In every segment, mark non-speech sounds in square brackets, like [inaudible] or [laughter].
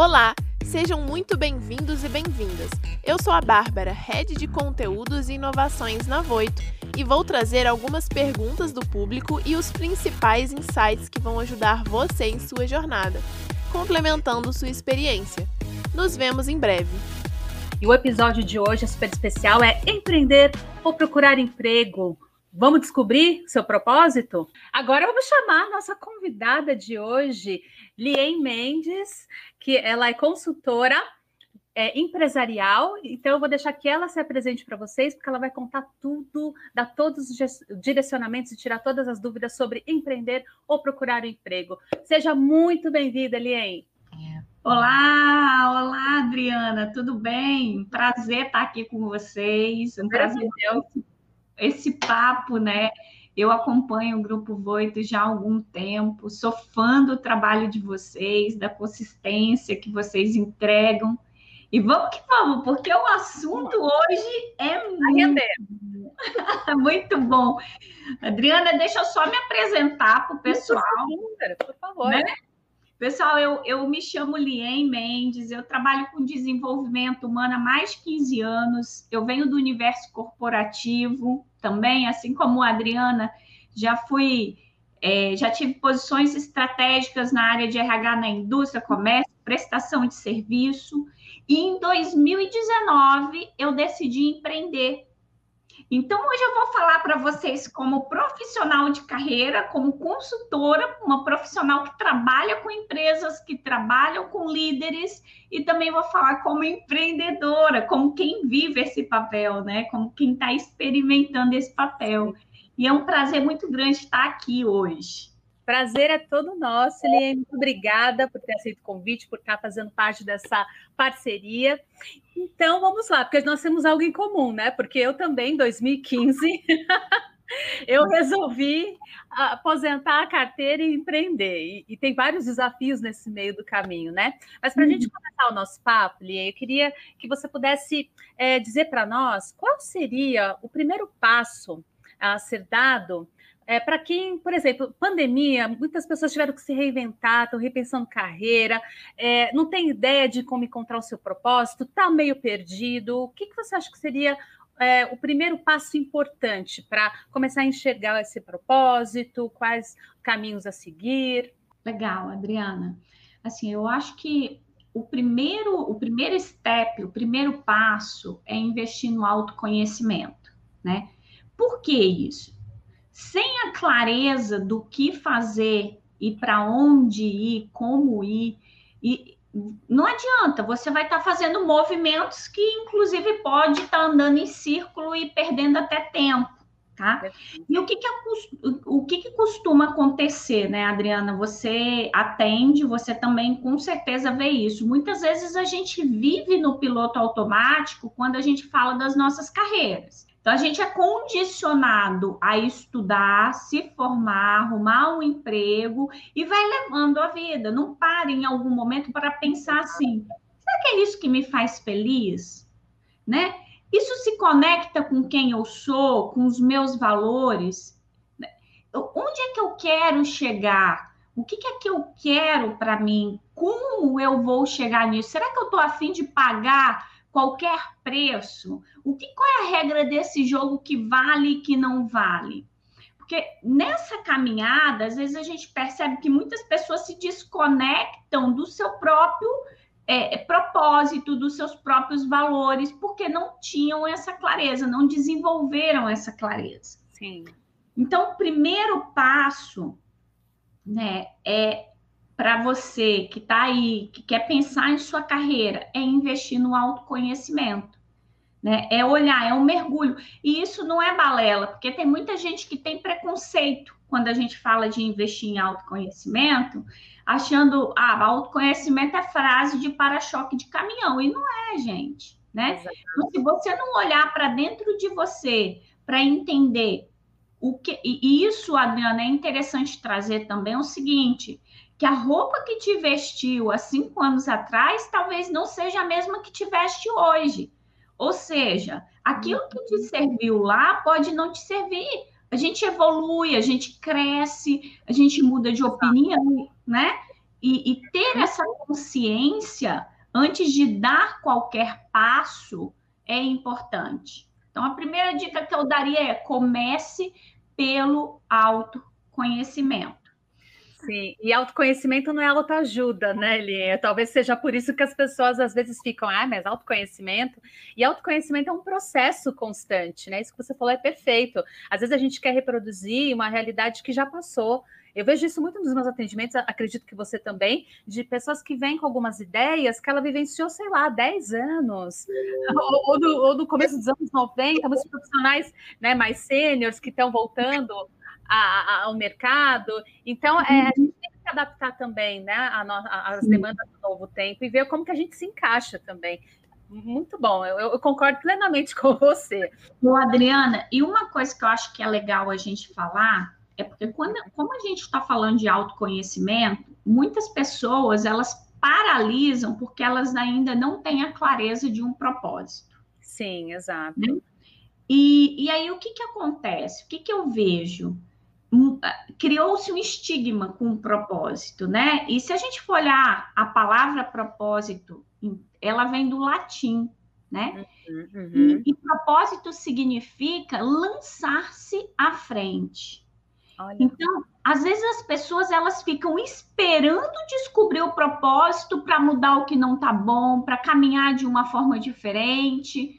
Olá, sejam muito bem-vindos e bem-vindas. Eu sou a Bárbara, Head de Conteúdos e Inovações na Voito, e vou trazer algumas perguntas do público e os principais insights que vão ajudar você em sua jornada, complementando sua experiência. Nos vemos em breve. E o episódio de hoje é super especial, é empreender ou procurar emprego. Vamos descobrir seu propósito? Agora vamos chamar nossa convidada de hoje, Lien Mendes, que ela é consultora é, empresarial, então eu vou deixar que ela se apresente para vocês, porque ela vai contar tudo, dar todos os direcionamentos e tirar todas as dúvidas sobre empreender ou procurar um emprego. Seja muito bem-vinda, Lien. Olá, olá, Adriana, tudo bem? Prazer estar aqui com vocês. Um prazer esse, esse papo, né? Eu acompanho o Grupo Voito já há algum tempo, sou fã do trabalho de vocês, da consistência que vocês entregam. E vamos que vamos, porque o assunto hoje é muito, [laughs] muito bom. Adriana, deixa eu só me apresentar para o pessoal. Por favor. Né? Pessoal, eu, eu me chamo Lien Mendes, eu trabalho com desenvolvimento humano há mais de 15 anos, eu venho do universo corporativo também, assim como a Adriana, já fui, é, já tive posições estratégicas na área de RH na indústria, comércio, prestação de serviço, e em 2019 eu decidi empreender então, hoje eu vou falar para vocês como profissional de carreira, como consultora, uma profissional que trabalha com empresas, que trabalham com líderes, e também vou falar como empreendedora, como quem vive esse papel, né? Como quem está experimentando esse papel. E é um prazer muito grande estar aqui hoje. Prazer é todo nosso, Eliane. Muito obrigada por ter aceito o convite, por estar fazendo parte dessa parceria. Então, vamos lá, porque nós temos algo em comum, né? Porque eu também, em 2015, [laughs] eu resolvi aposentar a carteira e empreender. E, e, tem vários desafios nesse meio do caminho, né? Mas para a uhum. gente começar o nosso papo, Lia, eu queria que você pudesse é, dizer para nós qual seria o primeiro passo a ser dado é, para quem, por exemplo, pandemia, muitas pessoas tiveram que se reinventar, estão repensando carreira, é, não tem ideia de como encontrar o seu propósito, está meio perdido. O que, que você acha que seria é, o primeiro passo importante para começar a enxergar esse propósito? Quais caminhos a seguir? Legal, Adriana. Assim, eu acho que o primeiro, o primeiro step, o primeiro passo é investir no autoconhecimento, né? Por que isso? Sem a clareza do que fazer e para onde ir, como ir, e não adianta, você vai estar tá fazendo movimentos que, inclusive, pode estar tá andando em círculo e perdendo até tempo, tá? E o que, que, o que, que costuma acontecer, né, Adriana? Você atende, você também com certeza vê isso. Muitas vezes a gente vive no piloto automático quando a gente fala das nossas carreiras. Então, a gente é condicionado a estudar, se formar, arrumar um emprego e vai levando a vida. Não pare em algum momento para pensar assim: será que é isso que me faz feliz? Né? Isso se conecta com quem eu sou, com os meus valores? Onde é que eu quero chegar? O que, que é que eu quero para mim? Como eu vou chegar nisso? Será que eu estou afim de pagar qualquer preço. O que qual é a regra desse jogo que vale e que não vale? Porque nessa caminhada, às vezes a gente percebe que muitas pessoas se desconectam do seu próprio é, propósito, dos seus próprios valores, porque não tinham essa clareza, não desenvolveram essa clareza. Sim. Então, o primeiro passo né, é para você que está aí, que quer pensar em sua carreira, é investir no autoconhecimento. Né? É olhar, é um mergulho. E isso não é balela, porque tem muita gente que tem preconceito quando a gente fala de investir em autoconhecimento, achando, ah, autoconhecimento é frase de para-choque de caminhão. E não é, gente. Né? Então, se você não olhar para dentro de você, para entender o que. E isso, Adriana, é interessante trazer também o seguinte: que a roupa que te vestiu há cinco anos atrás talvez não seja a mesma que te veste hoje. Ou seja, aquilo que te serviu lá pode não te servir. A gente evolui, a gente cresce, a gente muda de opinião, né? E, e ter essa consciência antes de dar qualquer passo é importante. Então, a primeira dica que eu daria é comece pelo autoconhecimento. Sim, e autoconhecimento não é autoajuda, né, Linha? Talvez seja por isso que as pessoas às vezes ficam, ah, mas autoconhecimento. E autoconhecimento é um processo constante, né? Isso que você falou é perfeito. Às vezes a gente quer reproduzir uma realidade que já passou. Eu vejo isso muito nos meus atendimentos, acredito que você também, de pessoas que vêm com algumas ideias que ela vivenciou, sei lá, 10 anos, ou, ou, do, ou do começo dos anos 90, muitos profissionais né, mais sêniores que estão voltando a, a, ao mercado. Então, é, a gente tem que se adaptar também né, às demandas do novo tempo e ver como que a gente se encaixa também. Muito bom, eu, eu concordo plenamente [laughs] com você. Bom, Adriana, e uma coisa que eu acho que é legal a gente falar é porque quando, como a gente está falando de autoconhecimento, muitas pessoas elas paralisam porque elas ainda não têm a clareza de um propósito. Sim, exato. Né? E, e aí o que, que acontece? O que, que eu vejo? Ah, criou-se um estigma com o propósito, né? E se a gente for olhar a palavra propósito, ela vem do latim, né? Uhum, uhum. E, e, propósito significa lançar-se à frente. Olha. Então, às vezes as pessoas elas ficam esperando descobrir o propósito para mudar o que não está bom, para caminhar de uma forma diferente.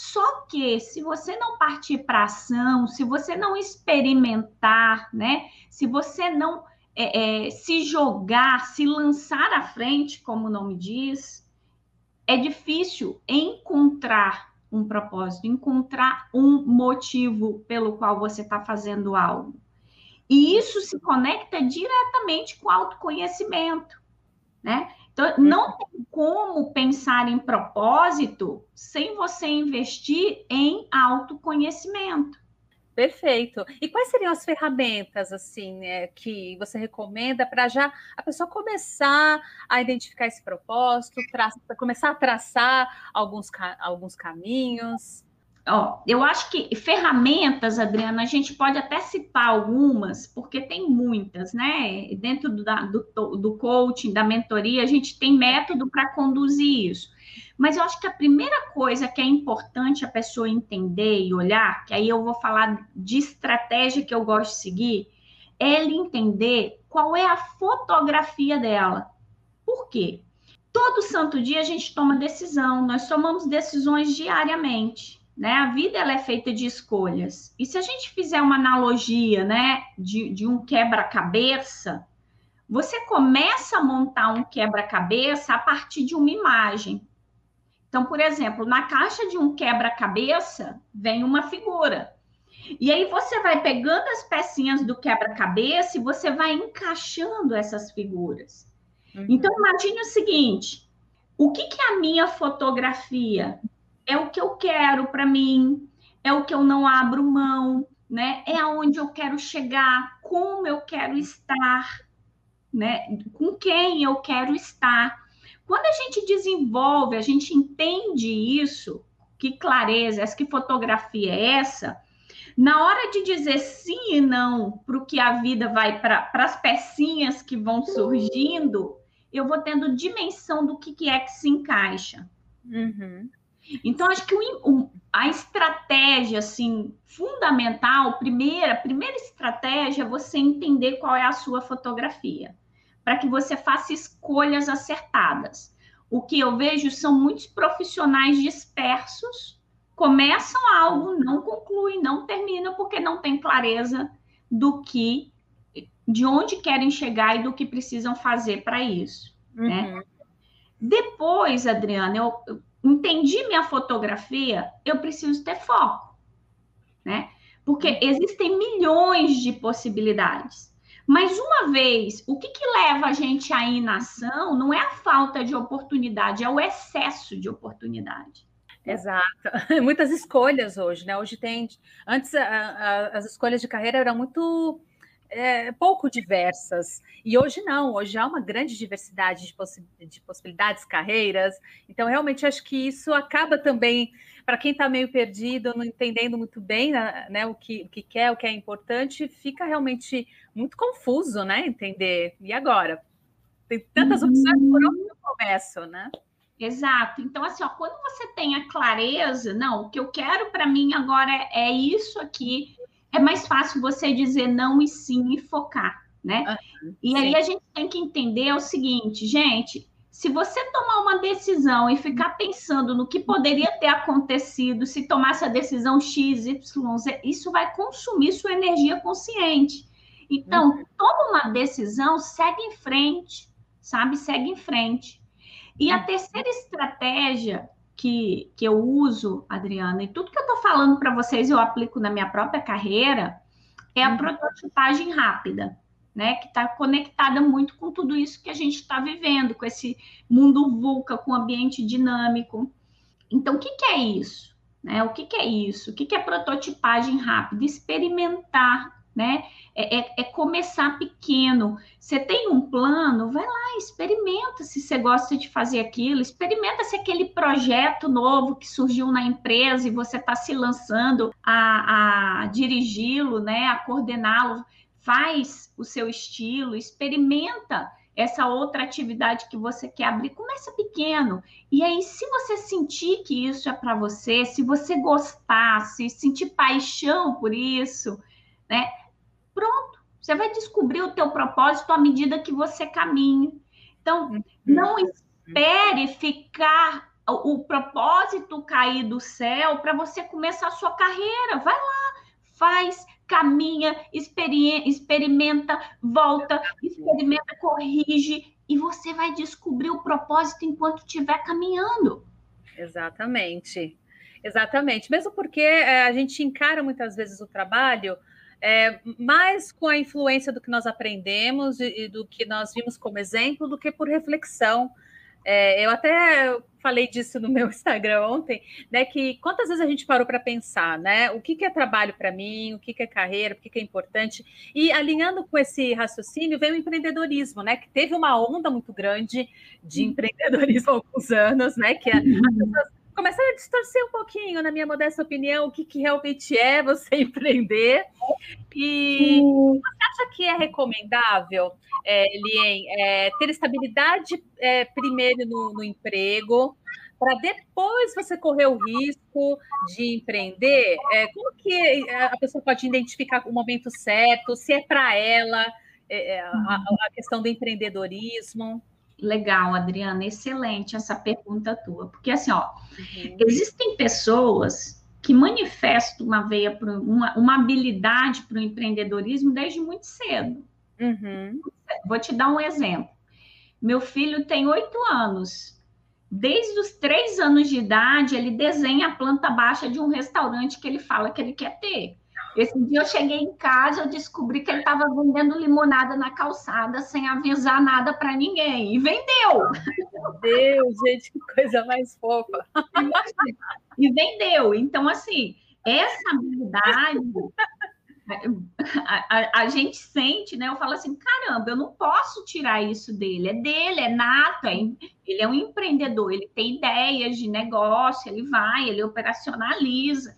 Só que se você não partir para ação, se você não experimentar, né? Se você não é, é, se jogar, se lançar à frente, como o nome diz, é difícil encontrar um propósito, encontrar um motivo pelo qual você está fazendo algo. E isso se conecta diretamente com o autoconhecimento, né? Então, não tem como pensar em propósito sem você investir em autoconhecimento. Perfeito. E quais seriam as ferramentas assim né, que você recomenda para já a pessoa começar a identificar esse propósito, começar a traçar alguns, alguns caminhos? Ó, eu acho que ferramentas, Adriana, a gente pode até citar algumas, porque tem muitas, né? Dentro do, do, do coaching, da mentoria, a gente tem método para conduzir isso. Mas eu acho que a primeira coisa que é importante a pessoa entender e olhar, que aí eu vou falar de estratégia que eu gosto de seguir, é ele entender qual é a fotografia dela. Por quê? Todo santo dia a gente toma decisão, nós tomamos decisões diariamente né? A vida ela é feita de escolhas. E se a gente fizer uma analogia, né, de, de um quebra-cabeça, você começa a montar um quebra-cabeça a partir de uma imagem. Então, por exemplo, na caixa de um quebra-cabeça vem uma figura. E aí você vai pegando as pecinhas do quebra-cabeça e você vai encaixando essas figuras. Uhum. Então, imagine o seguinte: o que, que é a minha fotografia? É o que eu quero para mim, é o que eu não abro mão, né? É aonde eu quero chegar, como eu quero estar, né? Com quem eu quero estar. Quando a gente desenvolve, a gente entende isso, que clareza, que fotografia é essa, na hora de dizer sim e não para o que a vida vai para as pecinhas que vão surgindo, eu vou tendo dimensão do que, que é que se encaixa. Uhum. Então, acho que o, o, a estratégia, assim, fundamental, primeira, primeira estratégia é você entender qual é a sua fotografia, para que você faça escolhas acertadas. O que eu vejo são muitos profissionais dispersos, começam algo, não concluem, não terminam, porque não tem clareza do que, de onde querem chegar e do que precisam fazer para isso, né? uhum. né? Depois, Adriana, eu, entendi minha fotografia, eu preciso ter foco, né? Porque uhum. existem milhões de possibilidades. Mas uma vez, o que, que leva a gente à inação não é a falta de oportunidade, é o excesso de oportunidade. Exato. [laughs] Muitas escolhas hoje, né? Hoje tem. Antes a, a, as escolhas de carreira eram muito é, pouco diversas. E hoje não, hoje há uma grande diversidade de, possi de possibilidades, carreiras. Então, realmente, acho que isso acaba também, para quem está meio perdido, não entendendo muito bem né, né, o, que, o que quer, o que é importante, fica realmente muito confuso, né? Entender. E agora? Tem tantas uhum. opções, por onde eu começo, né? Exato. Então, assim, ó, quando você tem a clareza, não, o que eu quero para mim agora é, é isso aqui, é mais fácil você dizer não e sim e focar, né? Uhum, e aí a gente tem que entender o seguinte, gente, se você tomar uma decisão e ficar pensando no que poderia ter acontecido se tomasse a decisão X, Y, Z, isso vai consumir sua energia consciente. Então, uhum. toma uma decisão, segue em frente, sabe? Segue em frente. E a uhum. terceira estratégia que, que eu uso, Adriana, e tudo que eu estou falando para vocês eu aplico na minha própria carreira, é a uhum. prototipagem rápida, né? Que está conectada muito com tudo isso que a gente está vivendo, com esse mundo VUCA, com ambiente dinâmico. Então, o que, que é isso? Né? O que, que é isso? O que, que é prototipagem rápida? Experimentar né? É, é, é, começar pequeno. Você tem um plano, vai lá, experimenta se você gosta de fazer aquilo, experimenta se aquele projeto novo que surgiu na empresa e você está se lançando a, a dirigi-lo, né? A coordená-lo, faz o seu estilo, experimenta essa outra atividade que você quer abrir, começa pequeno. E aí, se você sentir que isso é para você, se você gostar, se sentir paixão por isso, né? Pronto, você vai descobrir o teu propósito à medida que você caminha. Então, uhum. não espere ficar o propósito cair do céu para você começar a sua carreira. Vai lá, faz, caminha, experimenta, volta, experimenta, corrige e você vai descobrir o propósito enquanto estiver caminhando. Exatamente. Exatamente. Mesmo porque é, a gente encara muitas vezes o trabalho é, mais com a influência do que nós aprendemos e, e, do que nós vimos como exemplo, do que por reflexão. É, eu até falei disso no [laughs] meu Instagram ontem, né? Que quantas vezes a gente parou para pensar, né? O que, que é trabalho para mim, o que, que é carreira, o que, que é importante. E alinhando com esse raciocínio, veio o empreendedorismo, né? Que teve uma onda muito grande de empreendedorismo há alguns anos, né? Que as pessoas começaram a distorcer um pouquinho, na minha modesta opinião, o que, que realmente é você [laughs] empreender. E você acha que é recomendável, é, Lien, é, ter estabilidade é, primeiro no, no emprego, para depois você correr o risco de empreender? É, como que a pessoa pode identificar o momento certo, se é para ela é, é, a, a questão do empreendedorismo? Legal, Adriana, excelente essa pergunta tua, porque assim, ó, uhum. existem pessoas que manifestam uma veia, pro, uma, uma habilidade para o empreendedorismo desde muito cedo. Uhum. Vou te dar um exemplo. Meu filho tem oito anos. Desde os três anos de idade, ele desenha a planta baixa de um restaurante que ele fala que ele quer ter. Esse dia eu cheguei em casa, eu descobri que ele estava vendendo limonada na calçada sem avisar nada para ninguém. E vendeu! Meu Deus, gente, que coisa mais fofa! E vendeu. Então, assim, essa habilidade a, a, a, gente sente, né? Eu falo assim, caramba, eu não posso tirar isso dele, é dele, é nato, é, ele é um empreendedor, ele tem ideias de negócio, ele vai, ele operacionaliza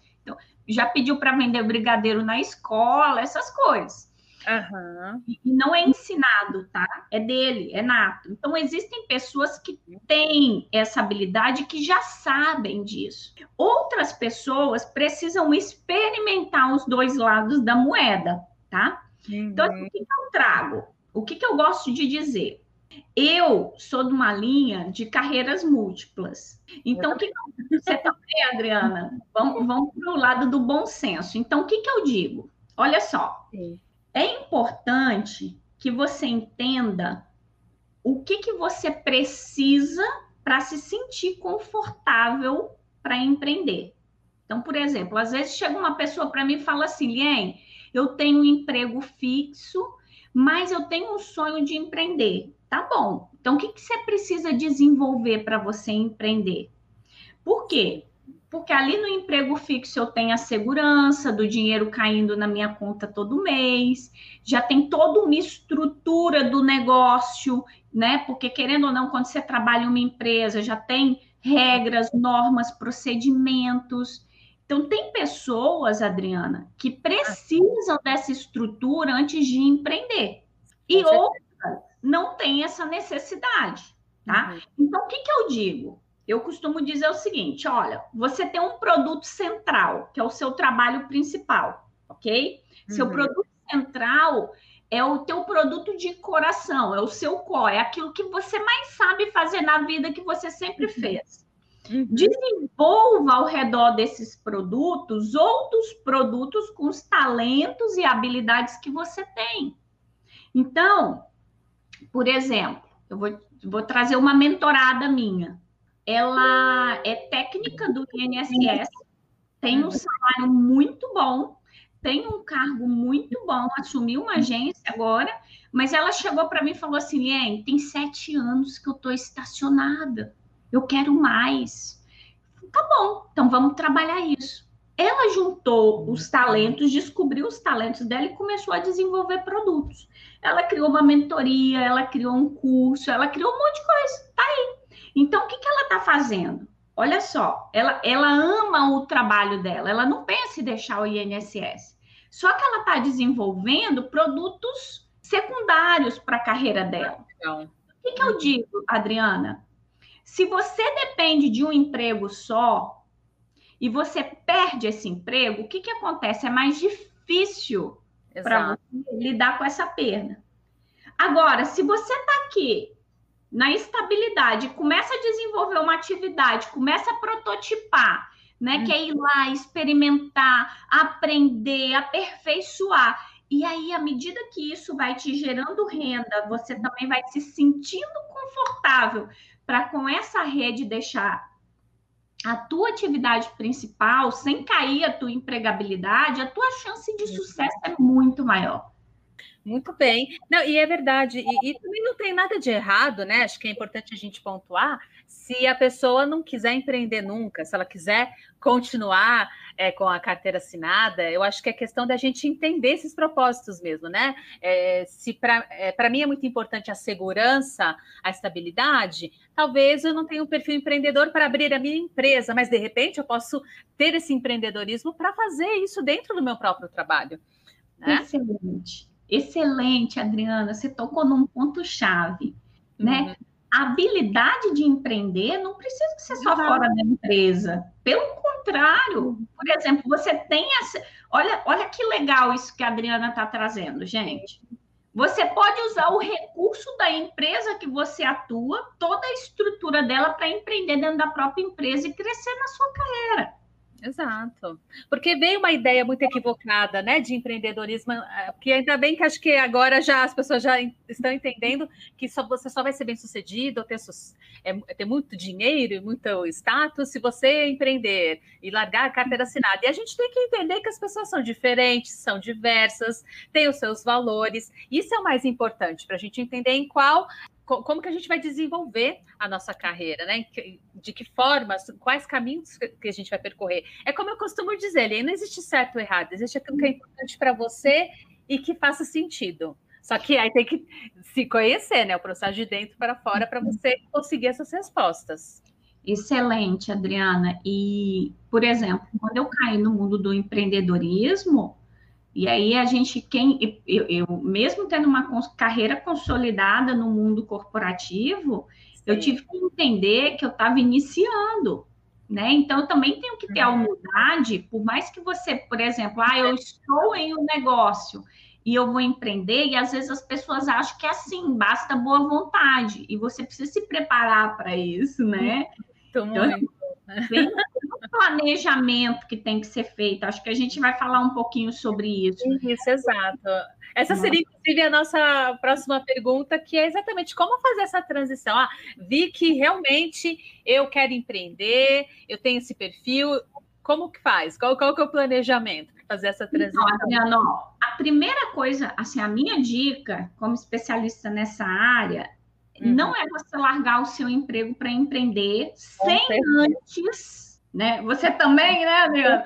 já pediu para vender brigadeiro na escola, essas coisas. Uhum. E não é ensinado, tá? É dele, é nato. Então, existem pessoas que têm essa habilidade que já sabem disso. Outras pessoas precisam experimentar os dois lados da moeda, tá? Uhum. Então, assim, o que, eu trago? O que, que eu gosto de dizer? Eu sou de uma linha de carreiras múltiplas. Então, o que você também, Adriana? Vamos, vamos para o lado do bom senso. Então, o que, que eu digo? Olha só, é importante que você entenda o que, que você precisa para se sentir confortável para empreender. Então, por exemplo, às vezes chega uma pessoa para mim e fala assim, Lien, eu tenho um emprego fixo, mas eu tenho um sonho de empreender. Tá bom. Então, o que, que você precisa desenvolver para você empreender? Por quê? Porque ali no emprego fixo eu tenho a segurança do dinheiro caindo na minha conta todo mês, já tem toda uma estrutura do negócio, né? Porque querendo ou não, quando você trabalha em uma empresa, já tem regras, normas, procedimentos. Então, tem pessoas, Adriana, que precisam dessa estrutura antes de empreender. E outras não têm essa necessidade, tá? Uhum. Então, o que, que eu digo? Eu costumo dizer o seguinte: olha, você tem um produto central, que é o seu trabalho principal, ok? Uhum. Seu produto central é o teu produto de coração, é o seu core, é aquilo que você mais sabe fazer na vida que você sempre uhum. fez. Uhum. Desenvolva ao redor desses produtos outros produtos com os talentos e habilidades que você tem. Então, por exemplo, eu vou, vou trazer uma mentorada minha ela é técnica do INSS, tem um salário muito bom, tem um cargo muito bom, assumiu uma agência agora, mas ela chegou para mim e falou assim: Lien, tem sete anos que eu estou estacionada, eu quero mais. Tá bom, então vamos trabalhar isso. Ela juntou os talentos, descobriu os talentos dela e começou a desenvolver produtos. Ela criou uma mentoria, ela criou um curso, ela criou um monte de coisa. Tá aí. Então, o que, que ela está fazendo? Olha só, ela, ela ama o trabalho dela, ela não pensa em deixar o INSS. Só que ela está desenvolvendo produtos secundários para a carreira dela. Então, o que, que eu digo, Adriana? Se você depende de um emprego só e você perde esse emprego, o que, que acontece? É mais difícil para você lidar com essa perda. Agora, se você está aqui na estabilidade, começa a desenvolver uma atividade, começa a prototipar, né? Hum. Que é ir lá, experimentar, aprender, aperfeiçoar. E aí, à medida que isso vai te gerando renda, você também vai se sentindo confortável para com essa rede deixar a tua atividade principal, sem cair a tua empregabilidade, a tua chance de sucesso é muito maior. Muito bem. Não, e é verdade. E, e, também não tem nada de errado, né? Acho que é importante a gente pontuar se a pessoa não quiser empreender nunca, se ela quiser continuar é, com a carteira assinada, eu acho que é questão da gente entender esses propósitos mesmo, né? É, se para é, mim é muito importante a segurança, a estabilidade, talvez eu não tenha um perfil empreendedor para abrir a minha empresa, mas de repente eu posso ter esse empreendedorismo para fazer isso dentro do meu próprio trabalho. Né? Excelente. Excelente, Adriana, você tocou num ponto-chave, né? uhum. né? A habilidade de empreender não precisa ser só uhum. fora da empresa. Pelo contrário, por exemplo, você tem essa. Olha, olha que legal isso que a Adriana está trazendo, gente. Você pode usar o recurso da empresa que você atua, toda a estrutura dela para empreender dentro da própria empresa e crescer na sua carreira. Exato. Porque veio uma ideia muito equivocada, né, de empreendedorismo, eh, que ainda bem que acho que agora já as pessoas já estão entendendo que só, você só vai ser bem sucedido, ter, é, ter muito dinheiro e muito status se você empreender e largar a carteira assinada. E a gente tem que entender que as pessoas são diferentes, são diversas, têm os seus valores. Isso é o mais importante para a gente entender em qual como que a gente vai desenvolver a nossa carreira, né? De que forma, quais caminhos que a gente vai percorrer. É como eu costumo dizer, não existe certo ou errado, existe aquilo que é importante para você e que faça sentido. Só que aí tem que se conhecer, né? O processo de dentro para fora para você conseguir essas respostas. Excelente, Adriana. E, por exemplo, quando eu caí no mundo do empreendedorismo, e aí a gente, quem eu, eu mesmo tendo uma carreira consolidada no mundo corporativo, Sim. eu tive que entender que eu estava iniciando, né? Então eu também tenho que ter a uhum. humildade, por mais que você, por exemplo, ah, eu estou em um negócio e eu vou empreender, e às vezes as pessoas acham que é assim, basta boa vontade, e você precisa se preparar para isso, né? Muito. Tem um planejamento que tem que ser feito. Acho que a gente vai falar um pouquinho sobre isso. Isso, exato. Essa seria, inclusive, a nossa próxima pergunta, que é exatamente como fazer essa transição. Ah, vi que realmente eu quero empreender, eu tenho esse perfil. Como que faz? Qual, qual que é o planejamento para fazer essa transição? Então, Adriana, a primeira coisa, assim, a minha dica, como especialista nessa área, Uhum. Não é você largar o seu emprego para empreender sem antes né? Você também, né, Adriana?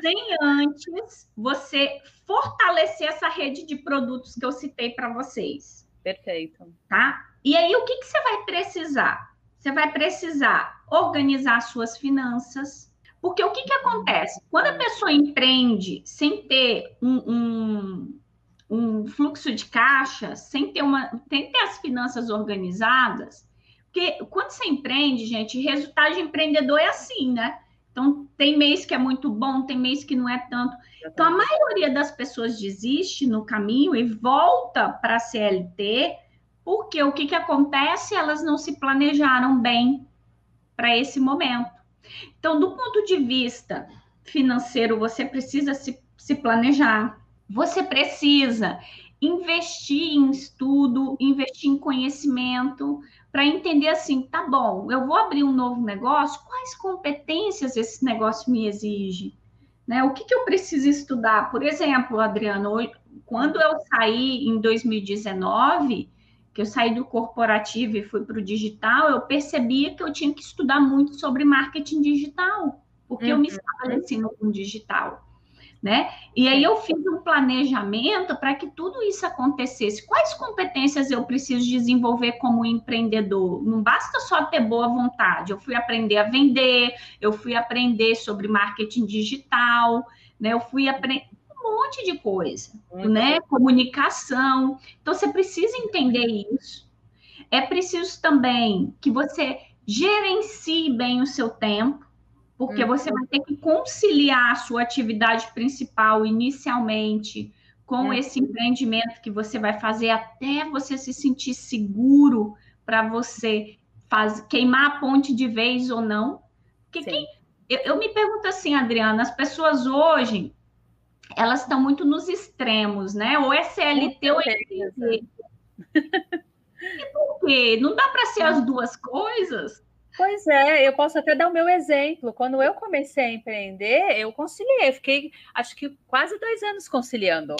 Sem antes você fortalecer essa rede de produtos que eu citei para vocês. Perfeito. Tá? E aí, o que, que você vai precisar? Você vai precisar organizar suas finanças, porque o que, que acontece? Quando a pessoa empreende sem ter um, um, um fluxo de caixa, sem ter, uma, sem ter as finanças organizadas, porque quando você empreende, gente, resultado de empreendedor é assim, né? Então, tem mês que é muito bom, tem mês que não é tanto. Então, a maioria das pessoas desiste no caminho e volta para a CLT, porque o que, que acontece? Elas não se planejaram bem para esse momento. Então, do ponto de vista financeiro, você precisa se, se planejar, você precisa investir em estudo, investir em conhecimento, para entender assim, tá bom, eu vou abrir um novo negócio, quais competências esse negócio me exige? Né? O que, que eu preciso estudar? Por exemplo, Adriano, quando eu saí em 2019, que eu saí do corporativo e fui para o digital, eu percebia que eu tinha que estudar muito sobre marketing digital, porque uhum. eu me uhum. estabeleci no digital né? E aí eu fiz um planejamento para que tudo isso acontecesse. Quais competências eu preciso desenvolver como empreendedor? Não basta só ter boa vontade. Eu fui aprender a vender, eu fui aprender sobre marketing digital, né? Eu fui aprender um monte de coisa, uhum. né? Comunicação. Então você precisa entender isso. É preciso também que você gerencie bem o seu tempo porque você vai ter que conciliar a sua atividade principal inicialmente com esse empreendimento que você vai fazer até você se sentir seguro para você faz, queimar a ponte de vez ou não. Porque quem, eu, eu me pergunto assim, Adriana, as pessoas hoje elas estão muito nos extremos, né? Ou é CLT ou é E por quê? Não dá para ser as duas coisas? Pois é, eu posso até dar o meu exemplo. Quando eu comecei a empreender, eu conciliei, fiquei acho que quase dois anos conciliando.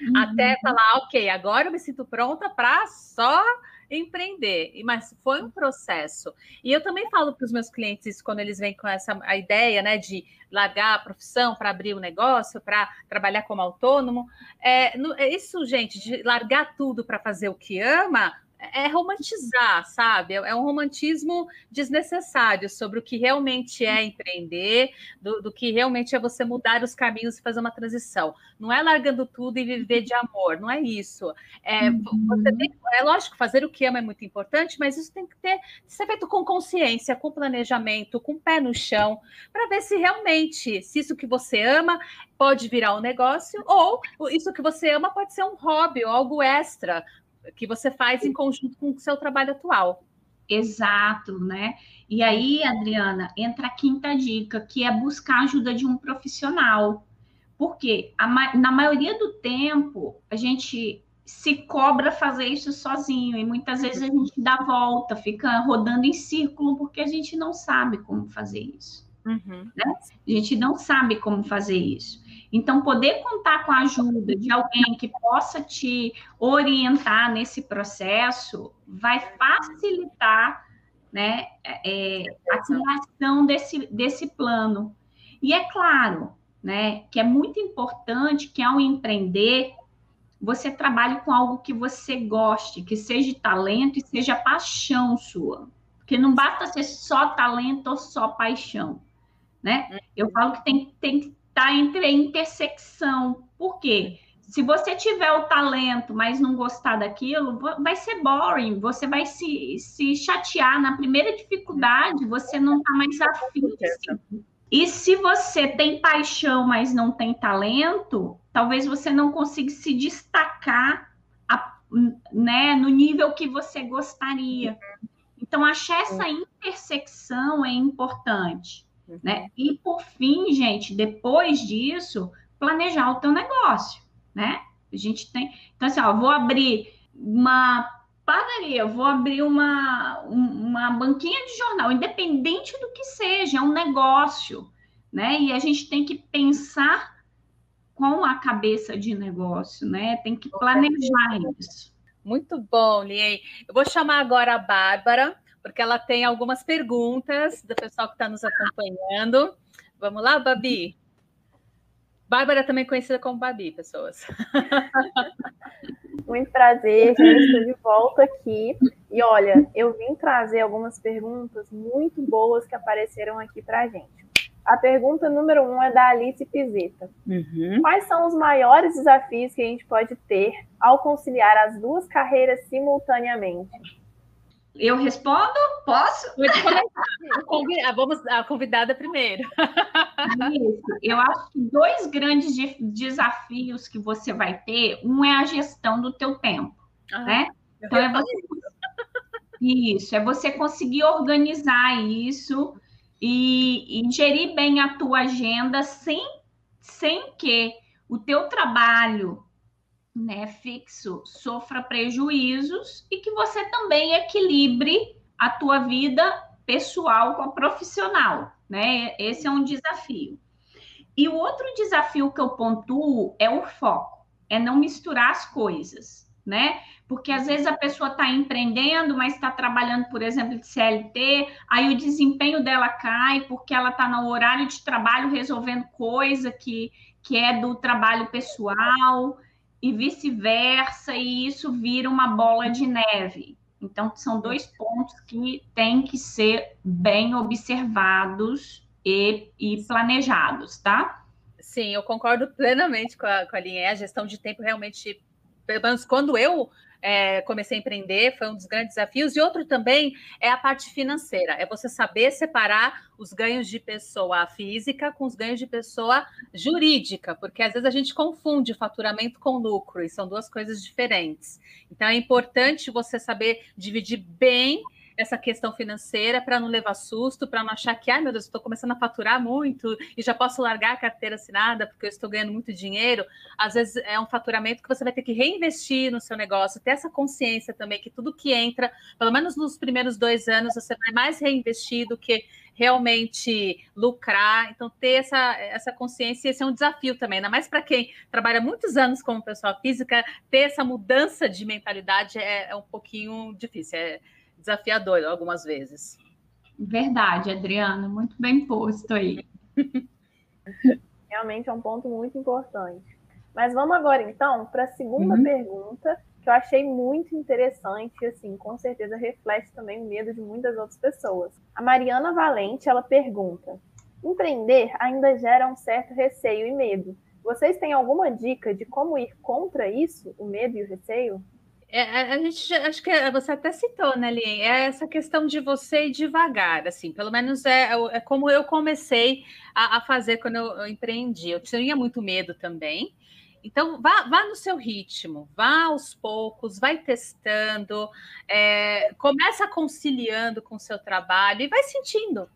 Uhum. Até falar, ok, agora eu me sinto pronta para só empreender. Mas foi um processo. E eu também falo para os meus clientes quando eles vêm com essa a ideia né, de largar a profissão para abrir o um negócio, para trabalhar como autônomo. É, isso, gente, de largar tudo para fazer o que ama, é romantizar, sabe? É um romantismo desnecessário sobre o que realmente é empreender, do, do, que realmente é você mudar os caminhos e fazer uma transição. Não é largando tudo e viver de amor, não é isso. É, uhum. tem, é lógico, fazer o que ama é muito importante, mas isso tem que ter, ser feito com consciência, com planejamento, com pé no chão, para ver se realmente, se isso que você ama pode virar um negócio, ou isso que você ama pode ser um hobby ou algo extra que você faz em conjunto com o seu trabalho atual. Exato, né? E aí, Adriana, entra a quinta dica, que é buscar a ajuda de um profissional. Porque a, na maioria do tempo a gente se cobra fazer isso sozinho e muitas vezes a gente dá volta, fica rodando em círculo porque a gente não sabe como fazer isso. Uhum. Né? A gente não sabe como fazer isso. Então, poder contar com a ajuda de alguém que possa te orientar nesse processo vai facilitar né, é, a criação desse, desse plano. E é claro né, que é muito importante que, ao empreender, você trabalhe com algo que você goste, que seja talento e seja paixão sua. Porque não basta ser só talento ou só paixão. Né? Eu falo que tem, tem que está entre a intersecção. Por quê? Se você tiver o talento, mas não gostar daquilo, vai ser boring, você vai se, se chatear na primeira dificuldade, você não está mais afim seguir. E se você tem paixão, mas não tem talento, talvez você não consiga se destacar a, né, no nível que você gostaria. Então, achar essa intersecção é importante. Né? Uhum. E por fim, gente, depois disso, planejar o teu negócio, né? A gente tem, então assim, ó, vou abrir uma padaria, vou abrir uma, uma banquinha de jornal, independente do que seja, é um negócio, né? E a gente tem que pensar com a cabeça de negócio, né? Tem que planejar isso. Muito bom, Lien. Eu vou chamar agora a Bárbara porque ela tem algumas perguntas do pessoal que está nos acompanhando. Vamos lá, Babi? Bárbara também conhecida como Babi, pessoas. [laughs] Muito prazer, gente. Estou de volta aqui. E olha, eu vim trazer algumas perguntas muito boas que apareceram aqui para a gente. A pergunta número um é da Alice Pizeta. Uhum. Quais são os maiores desafios que a gente pode ter ao conciliar as duas carreiras simultaneamente? Eu respondo? Posso? Vamos a convidada primeiro. Isso. Eu acho que dois grandes desafios que você vai ter, um é a gestão do teu tempo, ah, né? Então é você isso, é você conseguir organizar isso e, e gerir bem a tua agenda sem, sem que o teu trabalho né, fixo sofra prejuízos e que você também equilibre a tua vida pessoal com a profissional, né? Esse é um desafio. E o outro desafio que eu pontuo é o foco, é não misturar as coisas, né? Porque às vezes a pessoa está empreendendo, mas está trabalhando, por exemplo, de CLT, aí o desempenho dela cai porque ela está no horário de trabalho resolvendo coisa que, que é do trabalho pessoal e vice-versa, e isso vira uma bola de neve. Então, são dois pontos que têm que ser bem observados e, e planejados, tá? Sim, eu concordo plenamente com a, com a linha. A gestão de tempo realmente, pelo menos quando eu é, comecei a empreender, foi um dos grandes desafios. E outro também é a parte financeira, é você saber separar os ganhos de pessoa física com os ganhos de pessoa jurídica, porque às vezes a gente confunde faturamento com lucro, e são duas coisas diferentes. Então é importante você saber dividir bem essa questão financeira para não levar susto, para não achar que, ai meu Deus, estou começando a faturar muito e já posso largar a carteira assinada porque eu estou ganhando muito dinheiro. Às vezes é um faturamento que você vai ter que reinvestir no seu negócio, ter essa consciência também que tudo que entra, pelo menos nos primeiros dois anos, você vai mais reinvestir do que realmente lucrar. Então, ter essa, essa consciência, esse é um desafio também, ainda mais para quem trabalha muitos anos como pessoa física, ter essa mudança de mentalidade é, é um pouquinho difícil. É, desafiador algumas vezes. Verdade, Adriana, muito bem posto aí. [laughs] Realmente é um ponto muito importante. Mas vamos agora então para a segunda uhum. pergunta, que eu achei muito interessante e assim, com certeza reflete também o medo de muitas outras pessoas. A Mariana Valente, ela pergunta: Empreender ainda gera um certo receio e medo. Vocês têm alguma dica de como ir contra isso, o medo e o receio? É, a gente acho que você até citou, né, Lien? É essa questão de você ir devagar, assim, pelo menos é, é, é como eu comecei a, a fazer quando eu, eu, empreendi. Eu tinha muito medo também. Então, vá, vá no seu ritmo, vá aos poucos, vai testando, é, começa conciliando com o seu trabalho e vai sentindo.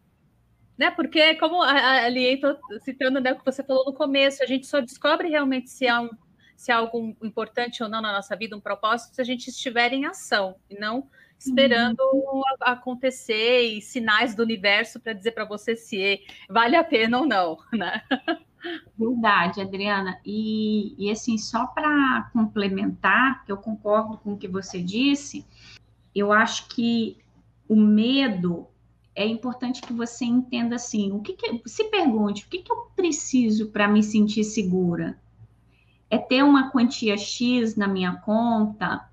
Né? Porque, como a, a Lien, citando né, o que você falou no começo, a gente só descobre realmente se há um se há algo importante ou não na nossa vida, um propósito, se a gente estiver em ação e não esperando uhum. acontecer e sinais do universo para dizer para você se vale a pena ou não, [laughs] né? Verdade, Adriana. E, e assim, só para complementar, que eu concordo com o que você disse, eu acho que o medo é importante que você entenda assim, o que, que se pergunte, o que, que eu preciso para me sentir segura? É ter uma quantia X na minha conta,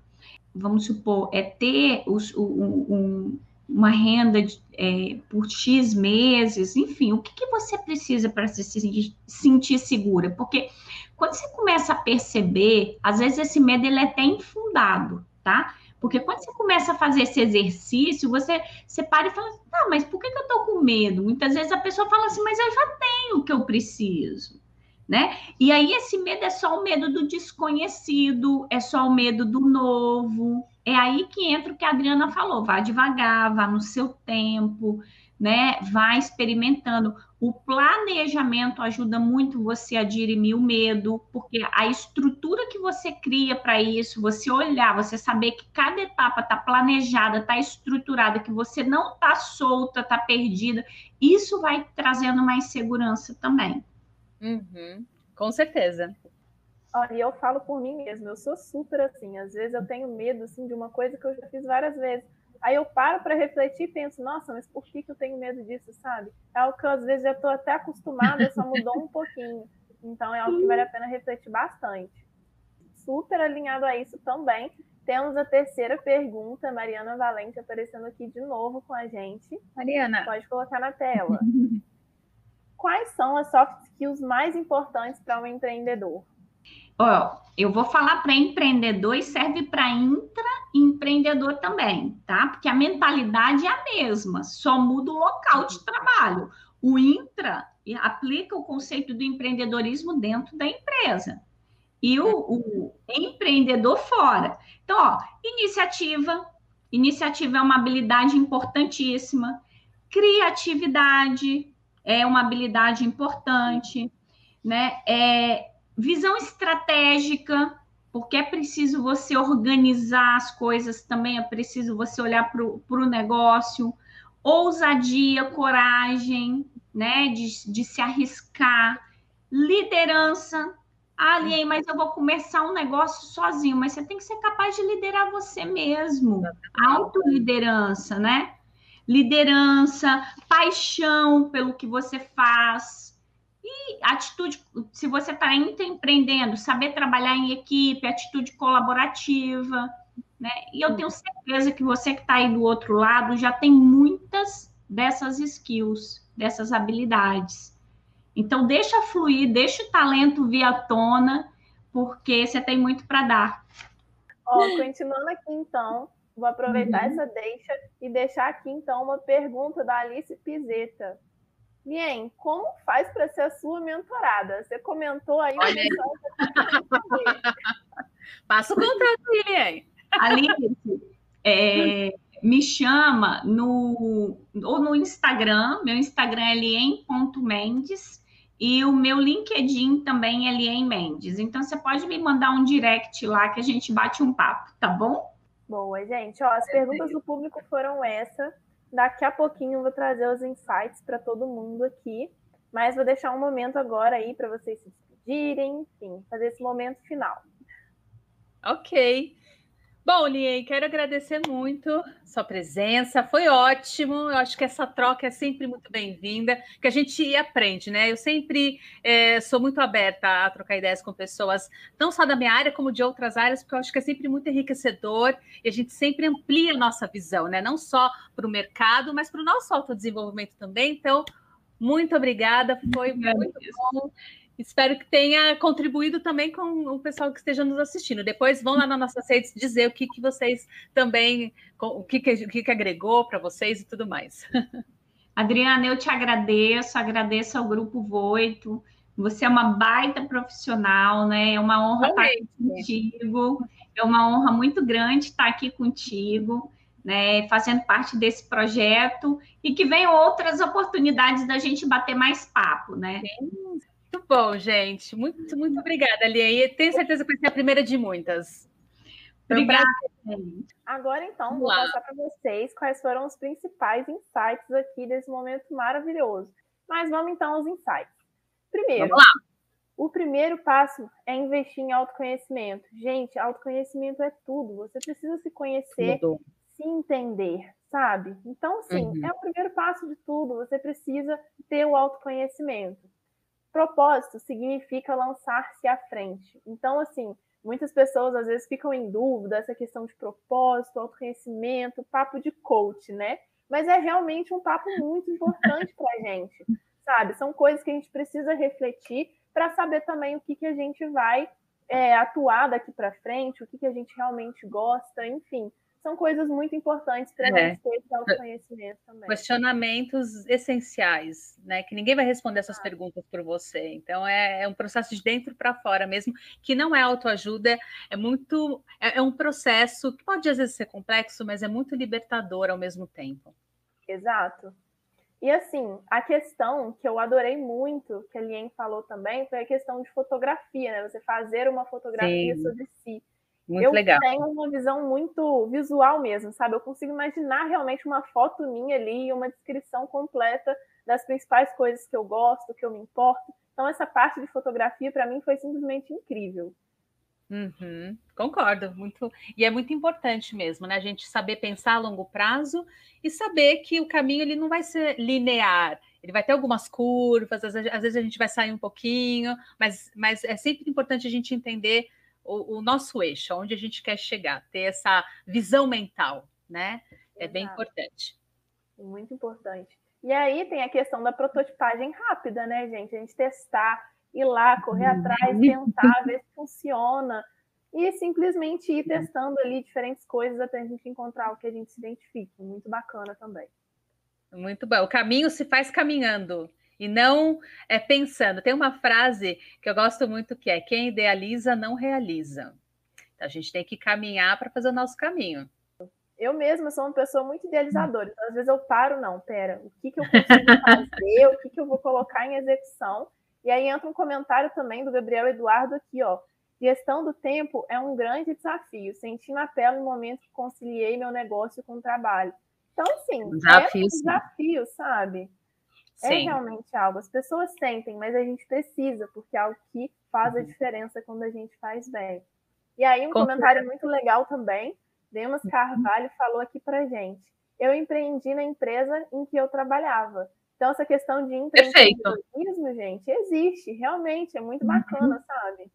vamos supor, é ter os, um, um, uma renda de, é, por X meses, enfim, o que, que você precisa para se sentir, sentir segura? Porque quando você começa a perceber, às vezes esse medo ele é até infundado, tá? Porque quando você começa a fazer esse exercício, você, você para e fala, tá, mas por que, que eu tô com medo? Muitas vezes a pessoa fala assim, mas eu já tenho o que eu preciso né? E aí esse medo é só o medo do desconhecido, é só o medo do novo. É aí que entra o que a Adriana falou, vá devagar, vá no seu tempo, né? Vá experimentando. O planejamento ajuda muito você a dirimir o medo, porque a estrutura que você cria para isso, você olhar, você saber que cada etapa está planejada, está estruturada, que você não está solta, está perdida, isso vai trazendo mais segurança também. Uhum, com certeza. Olha, eu falo por mim mesma, eu sou super assim. Às vezes eu tenho medo assim, de uma coisa que eu já fiz várias vezes. Aí eu paro para refletir e penso, nossa, mas por que, que eu tenho medo disso, sabe? É algo que eu, às vezes já estou até acostumada, só mudou um pouquinho. Então é algo que vale a pena refletir bastante. Super alinhado a isso também. Temos a terceira pergunta, Mariana Valente aparecendo aqui de novo com a gente. Mariana. Pode colocar na tela. [laughs] Quais são as soft skills mais importantes para um empreendedor? Eu vou falar para empreendedor e serve para intraempreendedor também, tá? Porque a mentalidade é a mesma, só muda o local de trabalho. O intra aplica o conceito do empreendedorismo dentro da empresa e o, o empreendedor fora. Então, ó, iniciativa. Iniciativa é uma habilidade importantíssima. Criatividade é uma habilidade importante, né? É, visão estratégica, porque é preciso você organizar as coisas também, é preciso você olhar para o negócio, ousadia, coragem, né, de, de se arriscar, liderança. Ah, Lien, mas eu vou começar um negócio sozinho, mas você tem que ser capaz de liderar você mesmo. Autoliderança, né? Liderança, paixão pelo que você faz, e atitude, se você está empreendendo, saber trabalhar em equipe, atitude colaborativa, né? E eu tenho certeza que você que está aí do outro lado já tem muitas dessas skills, dessas habilidades. Então, deixa fluir, deixa o talento vir à tona, porque você tem muito para dar. Ó, continuando aqui, então, vou aproveitar uhum. essa deixa e deixar aqui, então, uma pergunta da Alice Pizeta. Mien, como faz para ser a sua mentorada? Você comentou aí o pessoal. [laughs] Passa o contato aí, Mien. Alice, é, me chama no, ou no Instagram, meu Instagram é lien.mendes e o meu LinkedIn também é Lien Mendes. Então você pode me mandar um direct lá que a gente bate um papo, tá bom? Boa, gente. Ó, as perguntas do público foram essa. Daqui a pouquinho eu vou trazer os insights para todo mundo aqui, mas vou deixar um momento agora aí para vocês se despedirem, enfim, fazer esse momento final. Ok. Bom, Lien, quero agradecer muito sua presença, foi ótimo. Eu acho que essa troca é sempre muito bem-vinda, que a gente aprende, né? Eu sempre é, sou muito aberta a trocar ideias com pessoas, não só da minha área, como de outras áreas, porque eu acho que é sempre muito enriquecedor e a gente sempre amplia a nossa visão, né? Não só para o mercado, mas para o nosso autodesenvolvimento também. Então, muito obrigada, foi muito bom. Espero que tenha contribuído também com o pessoal que esteja nos assistindo. Depois vão lá nas nossas redes dizer o que, que vocês também, o que, que, o que, que agregou para vocês e tudo mais. [laughs] Adriana, eu te agradeço, agradeço ao Grupo Voito. Você é uma baita profissional, né? É uma honra estar aqui contigo. É uma honra muito grande estar aqui contigo, né? Fazendo parte desse projeto e que venham outras oportunidades da gente bater mais papo, né? Sim. Muito bom, gente. Muito, muito obrigada, Lia. E tenho certeza que vai ser a primeira de muitas. Obrigada. Agora, então, vou passar para vocês quais foram os principais insights aqui desse momento maravilhoso. Mas vamos então aos insights. Primeiro, o primeiro passo é investir em autoconhecimento. Gente, autoconhecimento é tudo. Você precisa se conhecer, se entender, sabe? Então, assim, uhum. é o primeiro passo de tudo. Você precisa ter o autoconhecimento. Propósito significa lançar-se à frente. Então, assim, muitas pessoas às vezes ficam em dúvida essa questão de propósito, autoconhecimento, papo de coach, né? Mas é realmente um papo muito importante para a gente, sabe? São coisas que a gente precisa refletir para saber também o que, que a gente vai é, atuar daqui para frente, o que, que a gente realmente gosta, enfim são coisas muito importantes para é. a gente ter esse autoconhecimento também. Questionamentos essenciais, né? Que ninguém vai responder essas ah. perguntas por você. Então é, é, um processo de dentro para fora mesmo, que não é autoajuda, é muito. É, é, um processo que pode às vezes ser complexo, mas é muito libertador ao mesmo tempo. Exato. E assim, a questão que eu adorei muito, que a Lien falou também, foi a questão de fotografia, né? Você fazer uma fotografia Sim. sobre si. Muito eu legal. tenho uma visão muito visual mesmo, sabe? Eu consigo imaginar realmente uma foto minha ali e uma descrição completa das principais coisas que eu gosto, que eu me importo. Então, essa parte de fotografia, para mim, foi simplesmente incrível. Uhum, concordo, muito. E é muito importante mesmo, né? A gente saber pensar a longo prazo e saber que o caminho ele não vai ser linear. Ele vai ter algumas curvas, às vezes a gente vai sair um pouquinho, mas, mas é sempre importante a gente entender o, o nosso eixo, onde a gente quer chegar, ter essa visão mental, né? É Exato. bem importante. Muito importante. E aí tem a questão da prototipagem rápida, né, gente? A gente testar ir lá, correr uhum. atrás, tentar ver se funciona e simplesmente ir testando ali diferentes coisas até a gente encontrar o que a gente se identifica. Muito bacana também. Muito bom. O caminho se faz caminhando e não é pensando. Tem uma frase que eu gosto muito que é: quem idealiza não realiza. Então a gente tem que caminhar para fazer o nosso caminho. Eu mesma sou uma pessoa muito idealizadora, então às vezes eu paro, não, pera, o que, que eu [laughs] consigo fazer, o que, que eu vou colocar em execução, e aí entra um comentário também do Gabriel Eduardo aqui, ó. Gestão do tempo é um grande desafio. Senti na pele no momento que conciliei meu negócio com o trabalho. Então, assim, desafio, é um desafio, sabe? É Sim. É realmente algo. As pessoas sentem, mas a gente precisa, porque é algo que faz a uhum. diferença quando a gente faz bem. E aí, um com comentário certeza. muito legal também. Demas uhum. Carvalho falou aqui pra gente. Eu empreendi na empresa em que eu trabalhava. Então, essa questão de empreendedorismo, gente, existe, realmente, é muito bacana, uhum. sabe?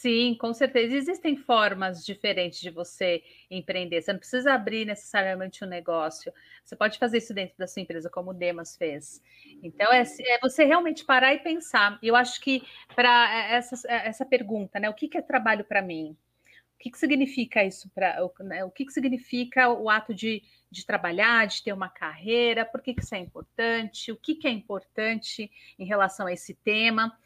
Sim, com certeza. Existem formas diferentes de você empreender. Você não precisa abrir necessariamente um negócio. Você pode fazer isso dentro da sua empresa, como o Demas fez. Então, é, é você realmente parar e pensar. Eu acho que para é, essa, é, essa pergunta, né? O que, que é trabalho para mim? O que, que significa isso para né, o que, que significa o ato de, de trabalhar, de ter uma carreira, por que, que isso é importante, o que, que é importante em relação a esse tema,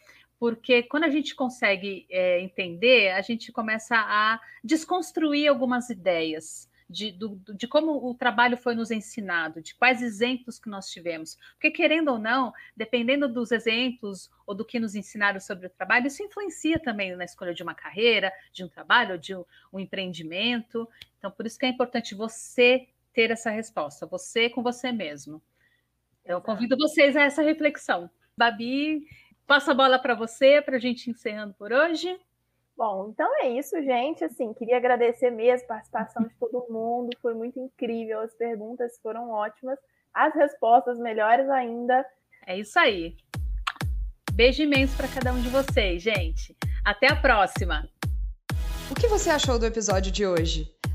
porque quando a gente consegue é, entender, a gente começa a desconstruir algumas ideias de, do, de como o trabalho foi nos ensinado, de quais exemplos que nós tivemos. Porque, querendo ou não, dependendo dos exemplos ou do que nos ensinaram sobre o trabalho, isso influencia também na escolha de uma carreira, de um trabalho, de um, um empreendimento. Então, por isso que é importante você ter essa resposta, você com você mesmo. Então, eu convido vocês a essa reflexão. Babi, passo a bola para você, para a gente encerrando por hoje. Bom, então é isso, gente. Assim, queria agradecer mesmo a participação de todo mundo. Foi muito incrível. As perguntas foram ótimas. As respostas melhores ainda. É isso aí. Beijo imenso para cada um de vocês, gente. Até a próxima. O que você achou do episódio de hoje?